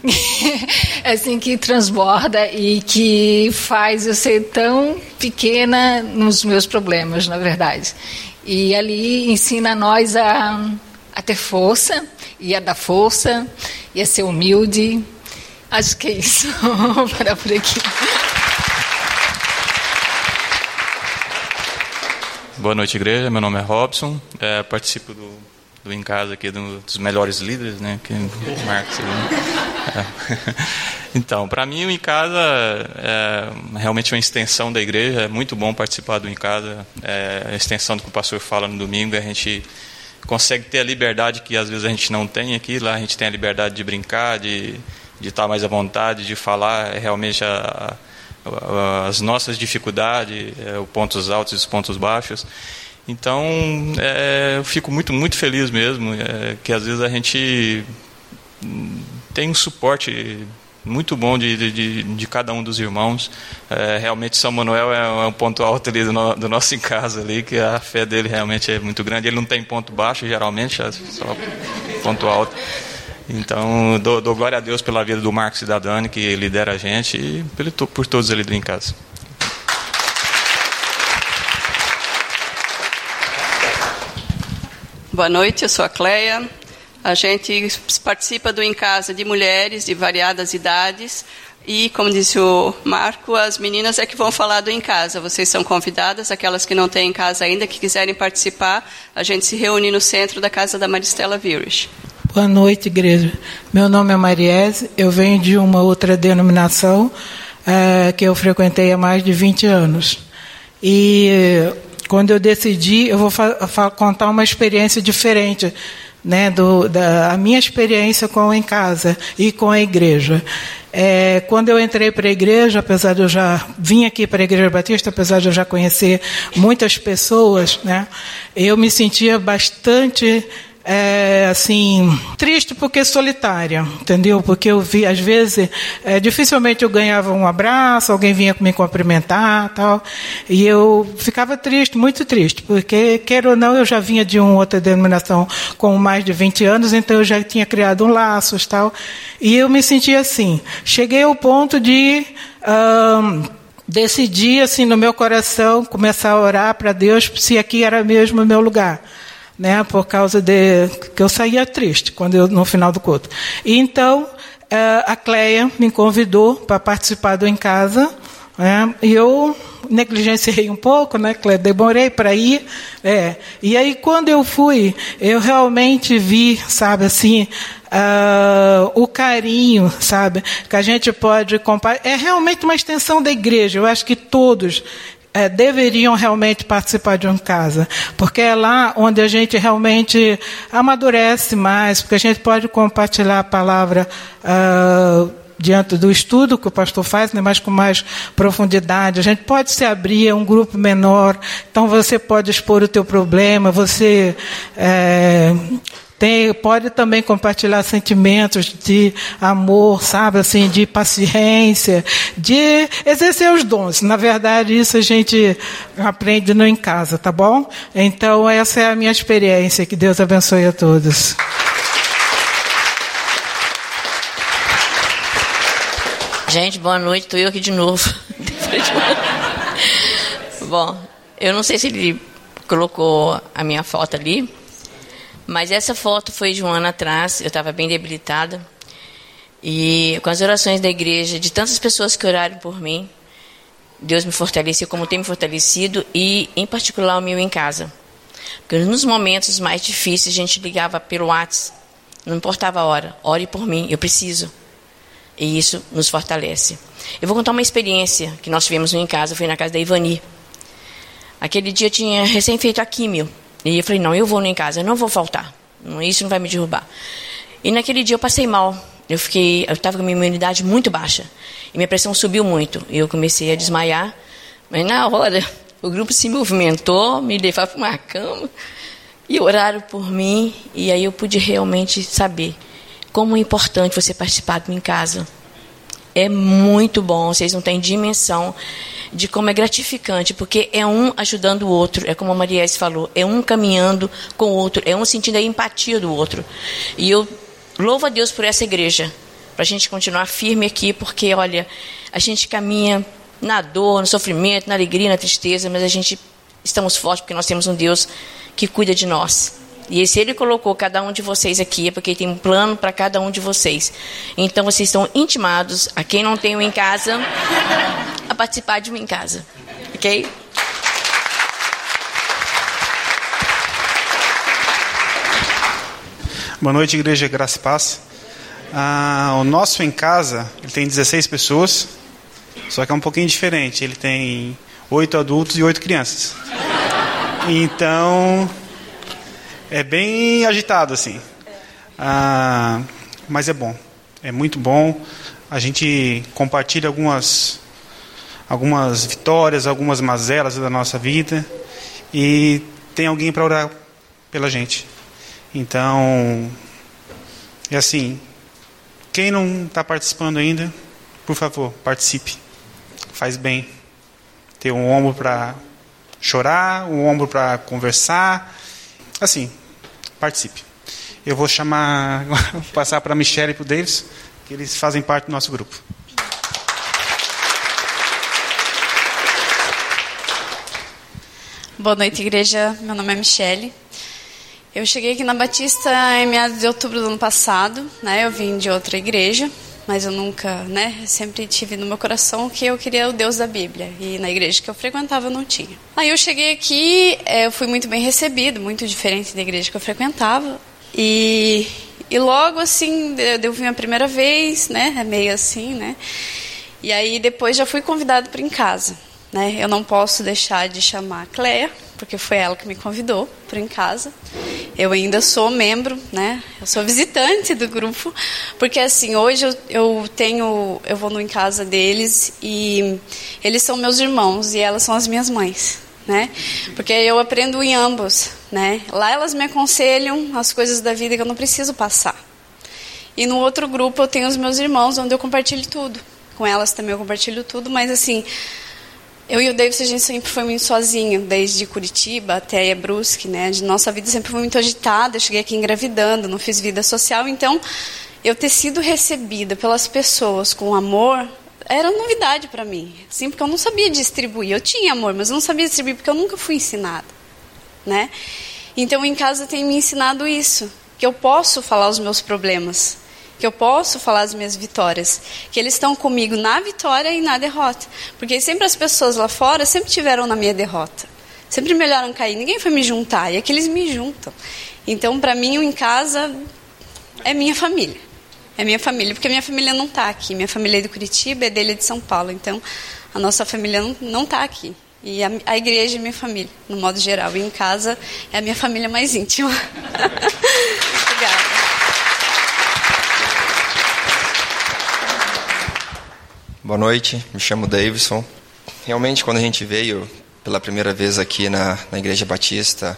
assim que transborda e que faz eu ser tão pequena nos meus problemas, na verdade. E ali ensina a nós a, a ter força e a dar força e a ser humilde. Acho que é isso. Vou parar por aqui. Boa noite, igreja. Meu nome é Robson. É, participo do do Em Casa aqui, do, dos melhores líderes, né? Que Marcos. É. Então, para mim o Em Casa é realmente uma extensão da igreja. É muito bom participar do Em Casa. É a extensão do que o pastor fala no domingo. A gente consegue ter a liberdade que às vezes a gente não tem aqui. Lá a gente tem a liberdade de brincar, de, de estar mais à vontade, de falar realmente a, a, as nossas dificuldades, é, os pontos altos e os pontos baixos. Então, é, eu fico muito, muito feliz mesmo, é, que às vezes a gente tem um suporte muito bom de, de, de cada um dos irmãos. É, realmente São Manuel é, é um ponto alto ali do, no, do, nosso em casa ali, que a fé dele realmente é muito grande. Ele não tem ponto baixo geralmente, é só ponto alto. Então, dou, dou, glória a Deus pela vida do Marcos e da Dani, que lidera a gente, e por, todos ali em casa. Boa noite, eu sou a Cleia. A gente participa do Em Casa de mulheres de variadas idades. E, como disse o Marco, as meninas é que vão falar do Em Casa. Vocês são convidadas, aquelas que não têm em casa ainda, que quiserem participar, a gente se reúne no centro da casa da Maristela Vires. Boa noite, igreja. Meu nome é Mariese, eu venho de uma outra denominação é, que eu frequentei há mais de 20 anos. E quando eu decidi, eu vou contar uma experiência diferente, né, do, da a minha experiência com em casa e com a igreja. É, quando eu entrei para a igreja, apesar de eu já vim aqui para a igreja batista, apesar de eu já conhecer muitas pessoas, né, eu me sentia bastante é, assim, triste porque solitária, entendeu? Porque eu vi, às vezes, é, dificilmente eu ganhava um abraço, alguém vinha me cumprimentar, tal, e eu ficava triste, muito triste, porque, quer ou não, eu já vinha de uma outra denominação com mais de 20 anos, então eu já tinha criado um laços, tal, e eu me sentia assim. Cheguei ao ponto de decidir, assim, no meu coração, começar a orar para Deus se aqui era mesmo o meu lugar né, por causa de que eu saía triste quando eu, no final do culto. E então eh, a Cleia me convidou para participar do em casa, né, e eu negligenciei um pouco, né, Cleia, demorei para ir, é, e aí quando eu fui, eu realmente vi, sabe, assim, Uh, o carinho, sabe, que a gente pode comparar. É realmente uma extensão da igreja. Eu acho que todos é, deveriam realmente participar de uma casa, porque é lá onde a gente realmente amadurece mais, porque a gente pode compartilhar a palavra uh, diante do estudo que o pastor faz, né, mas com mais profundidade. A gente pode se abrir a um grupo menor, então você pode expor o teu problema, você é, tem, pode também compartilhar sentimentos de amor, sabe, assim, de paciência, de exercer os dons. Na verdade, isso a gente aprende no em casa, tá bom? Então, essa é a minha experiência. Que Deus abençoe a todos. Gente, boa noite. Estou eu aqui de novo. Bom, eu não sei se ele colocou a minha foto ali. Mas essa foto foi de um ano atrás, eu estava bem debilitada. E com as orações da igreja, de tantas pessoas que oraram por mim, Deus me fortaleceu como tem me fortalecido e, em particular, o meu em casa. Porque nos momentos mais difíceis, a gente ligava pelo WhatsApp, não importava a hora, ore por mim, eu preciso. E isso nos fortalece. Eu vou contar uma experiência que nós tivemos em casa, foi na casa da Ivani. Aquele dia eu tinha recém feito a químio. E eu falei, não, eu vou nem em casa, eu não vou faltar. Isso não vai me derrubar. E naquele dia eu passei mal. Eu fiquei, eu estava com a minha imunidade muito baixa. E minha pressão subiu muito. E eu comecei a desmaiar. Mas na hora, o grupo se movimentou, me levaram para uma cama. E oraram por mim. E aí eu pude realmente saber como é importante você participar de mim em casa. É muito bom, vocês não têm dimensão de como é gratificante, porque é um ajudando o outro, é como a Marielle falou, é um caminhando com o outro, é um sentindo a empatia do outro. E eu louvo a Deus por essa igreja, para a gente continuar firme aqui, porque, olha, a gente caminha na dor, no sofrimento, na alegria, na tristeza, mas a gente estamos fortes porque nós temos um Deus que cuida de nós. E se ele colocou cada um de vocês aqui, é porque tem um plano para cada um de vocês. Então vocês estão intimados, a quem não tem um em casa, a participar de um em casa. Ok? Boa noite, Igreja Graça e Paz. Ah, o nosso em casa ele tem 16 pessoas, só que é um pouquinho diferente. Ele tem oito adultos e oito crianças. Então é bem agitado assim. Ah, mas é bom, é muito bom. A gente compartilha algumas algumas vitórias, algumas mazelas da nossa vida e tem alguém para orar pela gente. Então, é assim, Quem não está participando ainda, por favor, participe. Faz bem. Ter um ombro para chorar, um ombro para conversar. Assim, participe. Eu vou chamar, passar para a Michelle e para o Davis, que eles fazem parte do nosso grupo. Boa noite, igreja. Meu nome é Michele. Eu cheguei aqui na Batista em meados de outubro do ano passado, né? Eu vim de outra igreja, mas eu nunca, né? Eu sempre tive no meu coração que eu queria o Deus da Bíblia e na igreja que eu frequentava não tinha. Aí eu cheguei aqui, é, eu fui muito bem recebido, muito diferente da igreja que eu frequentava e e logo assim eu, eu vim a primeira vez, né? É meio assim, né? E aí depois já fui convidado para em casa. Né? Eu não posso deixar de chamar a Cleia, porque foi ela que me convidou para em casa. Eu ainda sou membro, né? Eu sou visitante do grupo, porque assim hoje eu, eu tenho, eu vou no em casa deles e eles são meus irmãos e elas são as minhas mães, né? Porque eu aprendo em ambos, né? Lá elas me aconselham as coisas da vida que eu não preciso passar. E no outro grupo eu tenho os meus irmãos, onde eu compartilho tudo. Com elas também eu compartilho tudo, mas assim eu e o Davis, a gente sempre foi muito sozinho, desde Curitiba até Brusque, né? De nossa vida sempre foi muito agitada. Eu cheguei aqui engravidando, não fiz vida social, então eu ter sido recebida pelas pessoas com amor era novidade para mim, sim, porque eu não sabia distribuir. Eu tinha amor, mas eu não sabia distribuir porque eu nunca fui ensinada, né? Então em casa tem me ensinado isso, que eu posso falar os meus problemas, que eu posso falar as minhas vitórias, que eles estão comigo na vitória e na derrota. Porque sempre as pessoas lá fora sempre tiveram na minha derrota. Sempre me olharam cair, ninguém foi me juntar, e aqui eles me juntam. Então, para mim, o em casa é minha família. É minha família, porque minha família não está aqui. Minha família é de Curitiba, é dele é de São Paulo. Então, a nossa família não está aqui. E a, a, igreja é minha família, no modo geral. E em casa é a minha família mais íntima. Obrigada. Boa noite, me chamo Davidson. Realmente, quando a gente veio pela primeira vez aqui na, na Igreja Batista,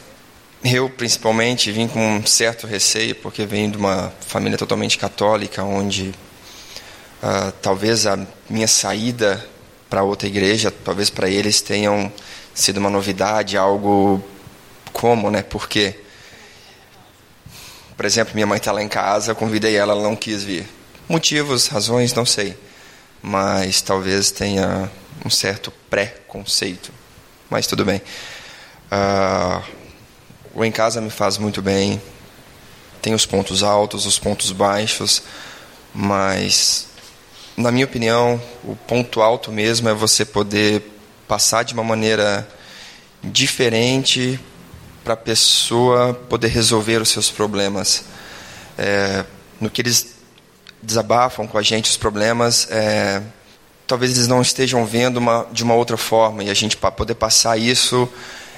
eu principalmente vim com um certo receio, porque venho de uma família totalmente católica, onde uh, talvez a minha saída para outra igreja, talvez para eles tenham sido uma novidade, algo como, né? Porque, por exemplo, minha mãe está lá em casa, eu convidei ela, ela não quis vir. Motivos, razões, não sei mas talvez tenha um certo pré-conceito. Mas tudo bem. Uh, o em casa me faz muito bem. Tem os pontos altos, os pontos baixos, mas na minha opinião, o ponto alto mesmo é você poder passar de uma maneira diferente para a pessoa poder resolver os seus problemas. É, no que eles desabafam com a gente os problemas, é, talvez eles não estejam vendo uma, de uma outra forma e a gente para poder passar isso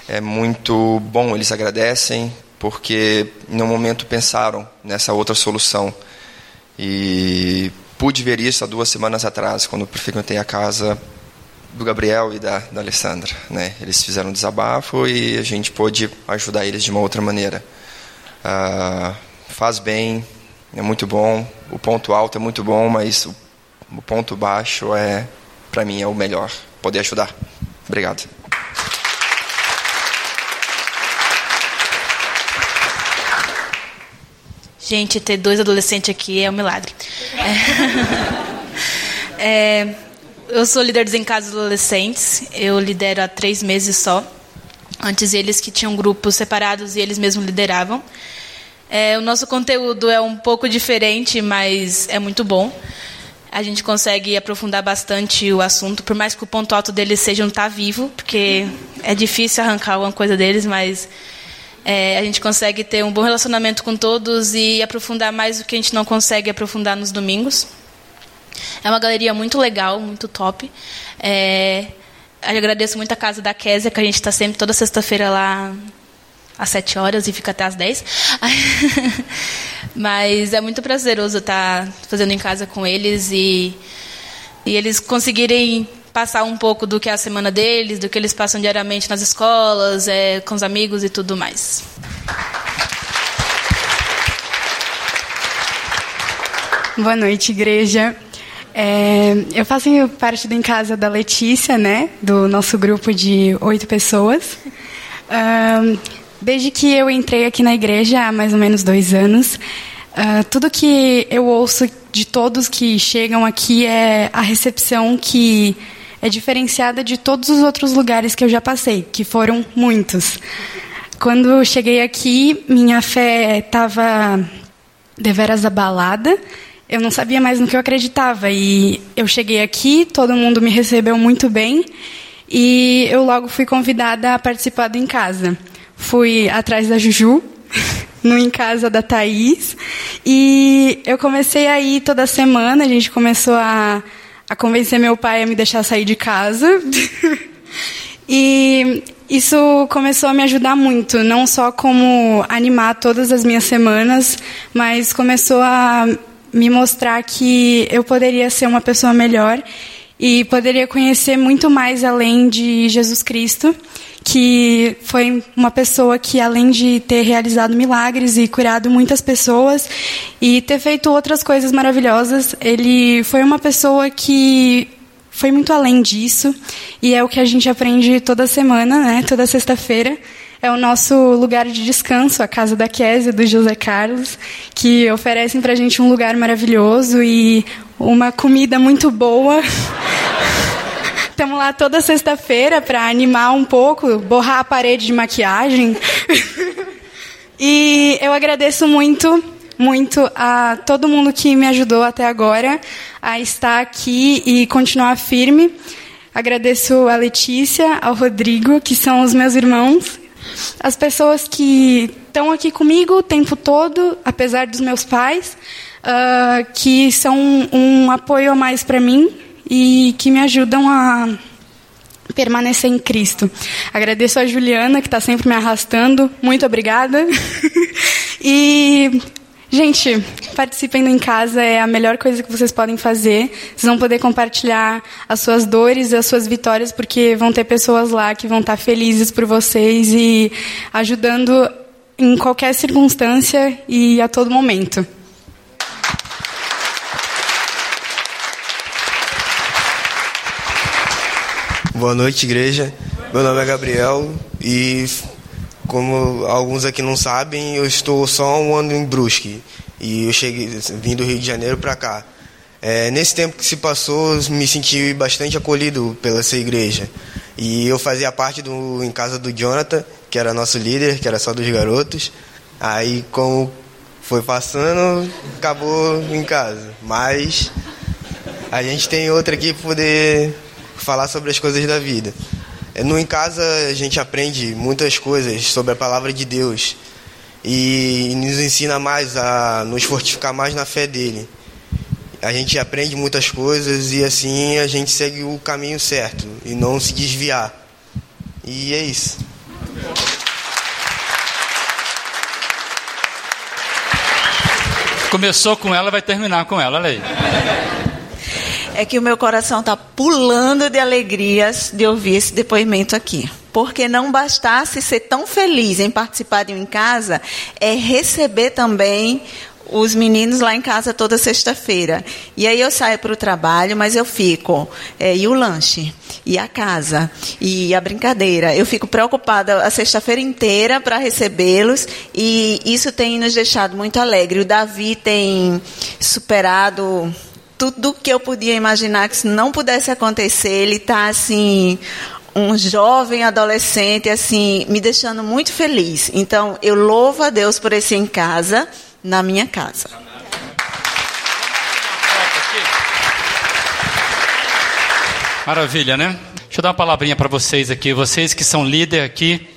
é muito bom. Eles agradecem porque um momento pensaram nessa outra solução e pude ver isso há duas semanas atrás quando frequentei a casa do Gabriel e da, da Alessandra, né? Eles fizeram um desabafo e a gente pôde ajudar eles de uma outra maneira. Ah, faz bem, é muito bom. O ponto alto é muito bom, mas o, o ponto baixo é, para mim, é o melhor. Poder ajudar. Obrigado. Gente, ter dois adolescentes aqui é um milagre. É, é, eu sou líder dos encasos adolescentes. Eu lidero há três meses só. Antes eles que tinham grupos separados e eles mesmos lideravam. É, o nosso conteúdo é um pouco diferente, mas é muito bom. A gente consegue aprofundar bastante o assunto, por mais que o ponto alto deles seja não estar tá vivo, porque é difícil arrancar alguma coisa deles, mas é, a gente consegue ter um bom relacionamento com todos e aprofundar mais o que a gente não consegue aprofundar nos domingos. É uma galeria muito legal, muito top. É, agradeço muito a casa da Késia, que a gente está sempre toda sexta-feira lá às sete horas e fica até às dez. Mas é muito prazeroso estar fazendo em casa com eles e, e eles conseguirem passar um pouco do que é a semana deles, do que eles passam diariamente nas escolas, é, com os amigos e tudo mais. Boa noite, igreja. É, eu faço parte do Em Casa da Letícia, né? Do nosso grupo de oito pessoas. Um, desde que eu entrei aqui na igreja há mais ou menos dois anos, uh, tudo que eu ouço de todos que chegam aqui é a recepção que é diferenciada de todos os outros lugares que eu já passei, que foram muitos. Quando cheguei aqui, minha fé estava deveras abalada eu não sabia mais no que eu acreditava. E eu cheguei aqui, todo mundo me recebeu muito bem e eu logo fui convidada a participar do Em Casa. Fui atrás da Juju, no Em Casa da Thaís, e eu comecei a ir toda semana, a gente começou a, a convencer meu pai a me deixar sair de casa. e isso começou a me ajudar muito, não só como animar todas as minhas semanas, mas começou a me mostrar que eu poderia ser uma pessoa melhor e poderia conhecer muito mais além de Jesus Cristo, que foi uma pessoa que, além de ter realizado milagres e curado muitas pessoas e ter feito outras coisas maravilhosas, ele foi uma pessoa que foi muito além disso e é o que a gente aprende toda semana, né? Toda sexta-feira é o nosso lugar de descanso, a casa da Késia, do José Carlos, que oferecem para a gente um lugar maravilhoso e uma comida muito boa. Estamos lá toda sexta-feira para animar um pouco, borrar a parede de maquiagem. e eu agradeço muito, muito a todo mundo que me ajudou até agora a estar aqui e continuar firme. Agradeço a Letícia, ao Rodrigo, que são os meus irmãos, as pessoas que estão aqui comigo o tempo todo, apesar dos meus pais, uh, que são um apoio a mais para mim e que me ajudam a permanecer em Cristo. Agradeço a Juliana, que está sempre me arrastando. Muito obrigada. e Gente, participando em casa é a melhor coisa que vocês podem fazer. Vocês vão poder compartilhar as suas dores e as suas vitórias, porque vão ter pessoas lá que vão estar felizes por vocês e ajudando em qualquer circunstância e a todo momento. Boa noite, igreja. Meu nome é Gabriel e como alguns aqui não sabem, eu estou só um ano em Brusque e eu cheguei, vim do Rio de Janeiro para cá. É, nesse tempo que se passou, me senti bastante acolhido pela essa igreja. E eu fazia parte do em casa do Jonathan, que era nosso líder, que era só dos garotos. Aí, como foi passando, acabou em casa. Mas a gente tem outra aqui para poder falar sobre as coisas da vida. É, no Em Casa a gente aprende muitas coisas sobre a palavra de Deus e nos ensina mais a nos fortificar mais na fé dele. A gente aprende muitas coisas e assim a gente segue o caminho certo e não se desviar. E é isso. Começou com ela, vai terminar com ela, olha aí é que o meu coração está pulando de alegrias de ouvir esse depoimento aqui. Porque não bastasse ser tão feliz em participar de um em casa, é receber também os meninos lá em casa toda sexta-feira. E aí eu saio para o trabalho, mas eu fico. É, e o lanche? E a casa? E a brincadeira? Eu fico preocupada a sexta-feira inteira para recebê-los. E isso tem nos deixado muito alegre. O Davi tem superado tudo que eu podia imaginar que isso não pudesse acontecer. Ele está assim, um jovem adolescente, assim, me deixando muito feliz. Então, eu louvo a Deus por esse em casa, na minha casa. Maravilha, né? Deixa eu dar uma palavrinha para vocês aqui. Vocês que são líder aqui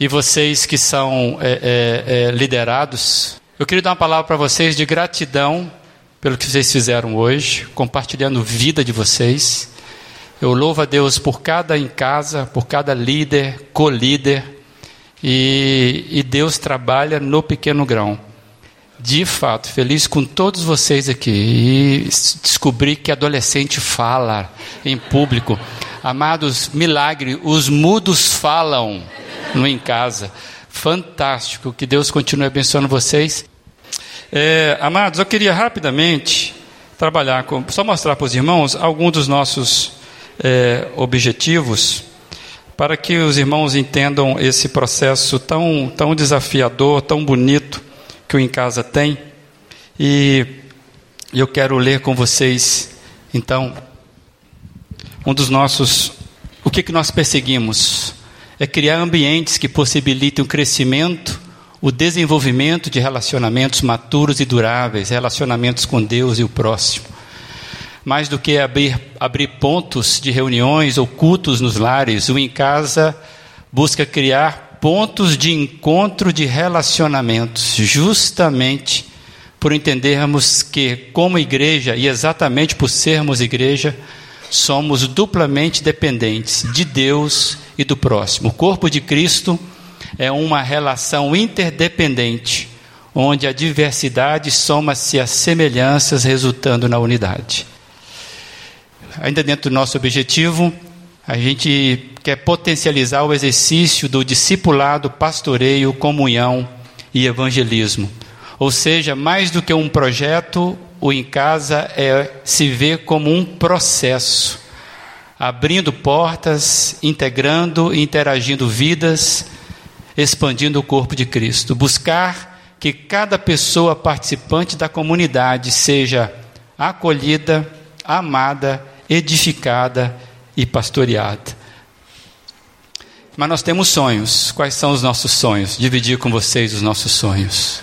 e vocês que são é, é, é, liderados. Eu queria dar uma palavra para vocês de gratidão pelo que vocês fizeram hoje, compartilhando vida de vocês. Eu louvo a Deus por cada em casa, por cada líder, co-líder. E, e Deus trabalha no pequeno grão. De fato, feliz com todos vocês aqui. E descobri que adolescente fala em público. Amados, milagre, os mudos falam no em casa. Fantástico. Que Deus continue abençoando vocês. É, amados, eu queria rapidamente trabalhar com, só mostrar para os irmãos alguns dos nossos é, objetivos para que os irmãos entendam esse processo tão, tão desafiador, tão bonito que o Em Casa tem. E eu quero ler com vocês, então, um dos nossos. O que, que nós perseguimos? É criar ambientes que possibilitem o crescimento, o desenvolvimento de relacionamentos maturos e duráveis, relacionamentos com Deus e o próximo. Mais do que abrir, abrir pontos de reuniões ou cultos nos lares, o Em Casa busca criar pontos de encontro de relacionamentos, justamente por entendermos que, como igreja, e exatamente por sermos igreja, somos duplamente dependentes de Deus e do próximo. O corpo de Cristo é uma relação interdependente, onde a diversidade soma-se às semelhanças, resultando na unidade. Ainda dentro do nosso objetivo, a gente quer potencializar o exercício do discipulado, pastoreio, comunhão e evangelismo. Ou seja, mais do que um projeto, o em casa é se ver como um processo, abrindo portas, integrando, interagindo vidas, expandindo o corpo de Cristo. Buscar que cada pessoa participante da comunidade seja acolhida, amada, edificada e pastoreada. Mas nós temos sonhos. Quais são os nossos sonhos? Dividir com vocês os nossos sonhos.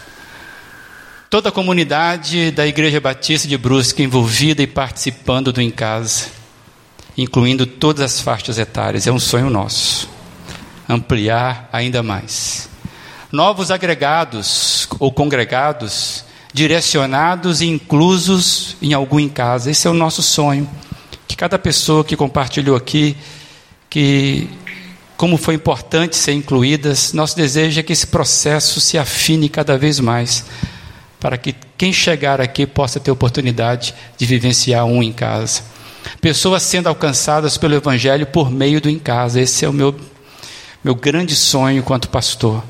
Toda a comunidade da Igreja Batista de Brusque envolvida e participando do Em Casa, incluindo todas as faixas etárias, é um sonho nosso. Ampliar ainda mais. Novos agregados ou congregados, direcionados e inclusos em algum em casa, esse é o nosso sonho. Que cada pessoa que compartilhou aqui, que como foi importante ser incluídas, nosso desejo é que esse processo se afine cada vez mais para que quem chegar aqui possa ter oportunidade de vivenciar um em casa. Pessoas sendo alcançadas pelo Evangelho por meio do em casa. Esse é o meu, meu grande sonho enquanto pastor.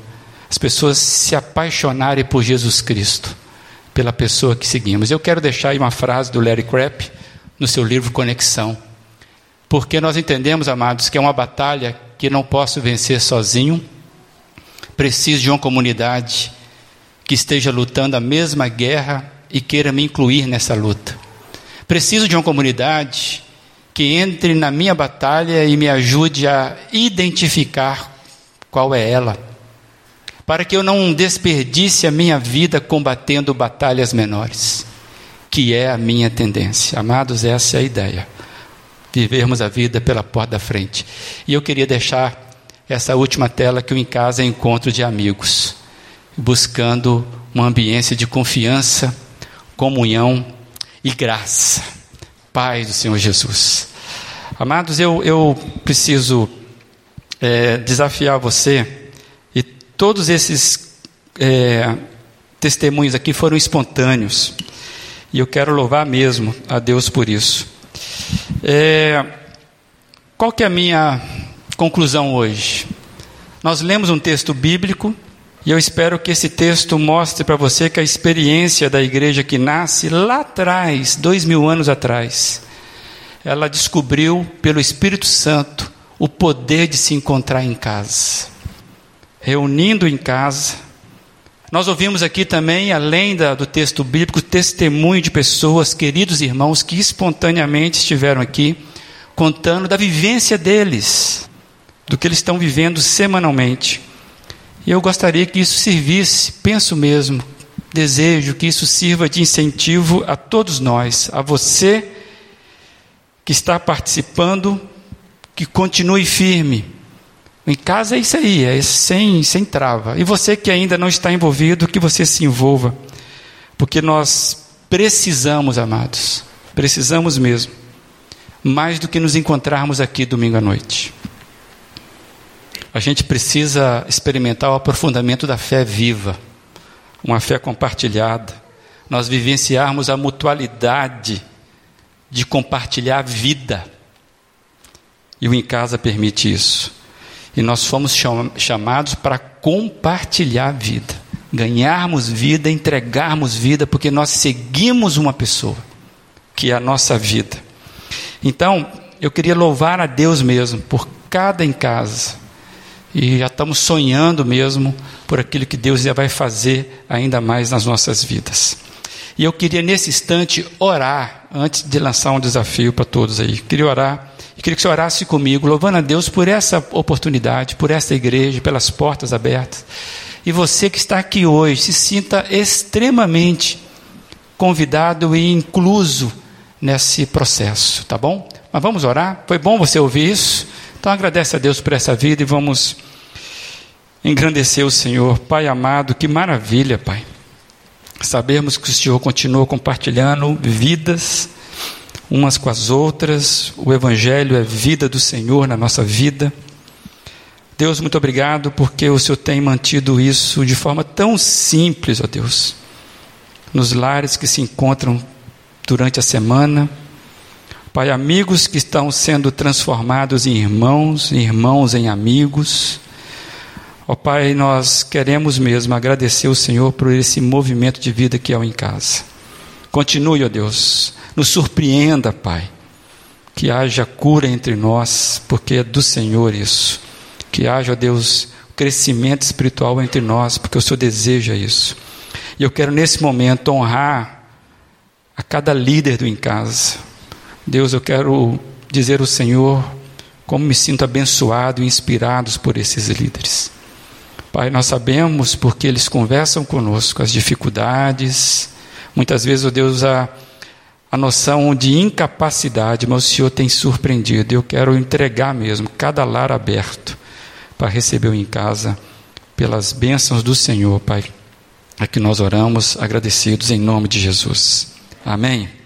As pessoas se apaixonarem por Jesus Cristo, pela pessoa que seguimos. Eu quero deixar aí uma frase do Larry Crabb no seu livro Conexão. Porque nós entendemos, amados, que é uma batalha que não posso vencer sozinho, preciso de uma comunidade que esteja lutando a mesma guerra e queira me incluir nessa luta. Preciso de uma comunidade que entre na minha batalha e me ajude a identificar qual é ela, para que eu não desperdice a minha vida combatendo batalhas menores, que é a minha tendência. Amados, essa é a ideia. Vivermos a vida pela porta da frente. E eu queria deixar essa última tela que o em casa é encontro de amigos buscando uma ambiência de confiança, comunhão e graça. Paz do Senhor Jesus. Amados, eu, eu preciso é, desafiar você, e todos esses é, testemunhos aqui foram espontâneos, e eu quero louvar mesmo a Deus por isso. É, qual que é a minha conclusão hoje? Nós lemos um texto bíblico e eu espero que esse texto mostre para você que a experiência da igreja que nasce lá atrás, dois mil anos atrás, ela descobriu pelo Espírito Santo o poder de se encontrar em casa, reunindo em casa. Nós ouvimos aqui também, além da, do texto bíblico, testemunho de pessoas, queridos irmãos, que espontaneamente estiveram aqui, contando da vivência deles, do que eles estão vivendo semanalmente. E eu gostaria que isso servisse, penso mesmo, desejo que isso sirva de incentivo a todos nós, a você que está participando, que continue firme. Em casa é isso aí, é sem, sem trava. E você que ainda não está envolvido, que você se envolva. Porque nós precisamos, amados, precisamos mesmo, mais do que nos encontrarmos aqui domingo à noite. A gente precisa experimentar o aprofundamento da fé viva, uma fé compartilhada. Nós vivenciarmos a mutualidade de compartilhar a vida. E o em casa permite isso. E nós fomos chamados para compartilhar a vida. ganharmos vida, entregarmos vida, porque nós seguimos uma pessoa, que é a nossa vida. Então, eu queria louvar a Deus mesmo por cada em casa. E já estamos sonhando mesmo por aquilo que Deus já vai fazer ainda mais nas nossas vidas. E eu queria nesse instante orar, antes de lançar um desafio para todos aí. Queria orar, e queria que você orasse comigo, louvando a Deus por essa oportunidade, por essa igreja, pelas portas abertas. E você que está aqui hoje, se sinta extremamente convidado e incluso nesse processo, tá bom? Mas vamos orar? Foi bom você ouvir isso? Então agradece a Deus por essa vida e vamos engrandecer o Senhor. Pai amado, que maravilha, Pai. Sabemos que o Senhor continua compartilhando vidas umas com as outras. O Evangelho é vida do Senhor na nossa vida. Deus, muito obrigado porque o Senhor tem mantido isso de forma tão simples, ó Deus, nos lares que se encontram durante a semana. Pai, amigos que estão sendo transformados em irmãos, irmãos em amigos. Ó Pai, nós queremos mesmo agradecer o Senhor por esse movimento de vida que é o em casa. Continue, ó Deus, nos surpreenda, Pai, que haja cura entre nós, porque é do Senhor isso. Que haja, Deus, crescimento espiritual entre nós, porque o Senhor deseja isso. E eu quero nesse momento honrar a cada líder do em casa. Deus, eu quero dizer ao Senhor como me sinto abençoado e inspirados por esses líderes. Pai, nós sabemos porque eles conversam conosco as dificuldades, muitas vezes, oh Deus, a, a noção de incapacidade, mas o Senhor tem surpreendido. Eu quero entregar mesmo cada lar aberto para receber em casa pelas bênçãos do Senhor, Pai. É que nós oramos agradecidos em nome de Jesus. Amém.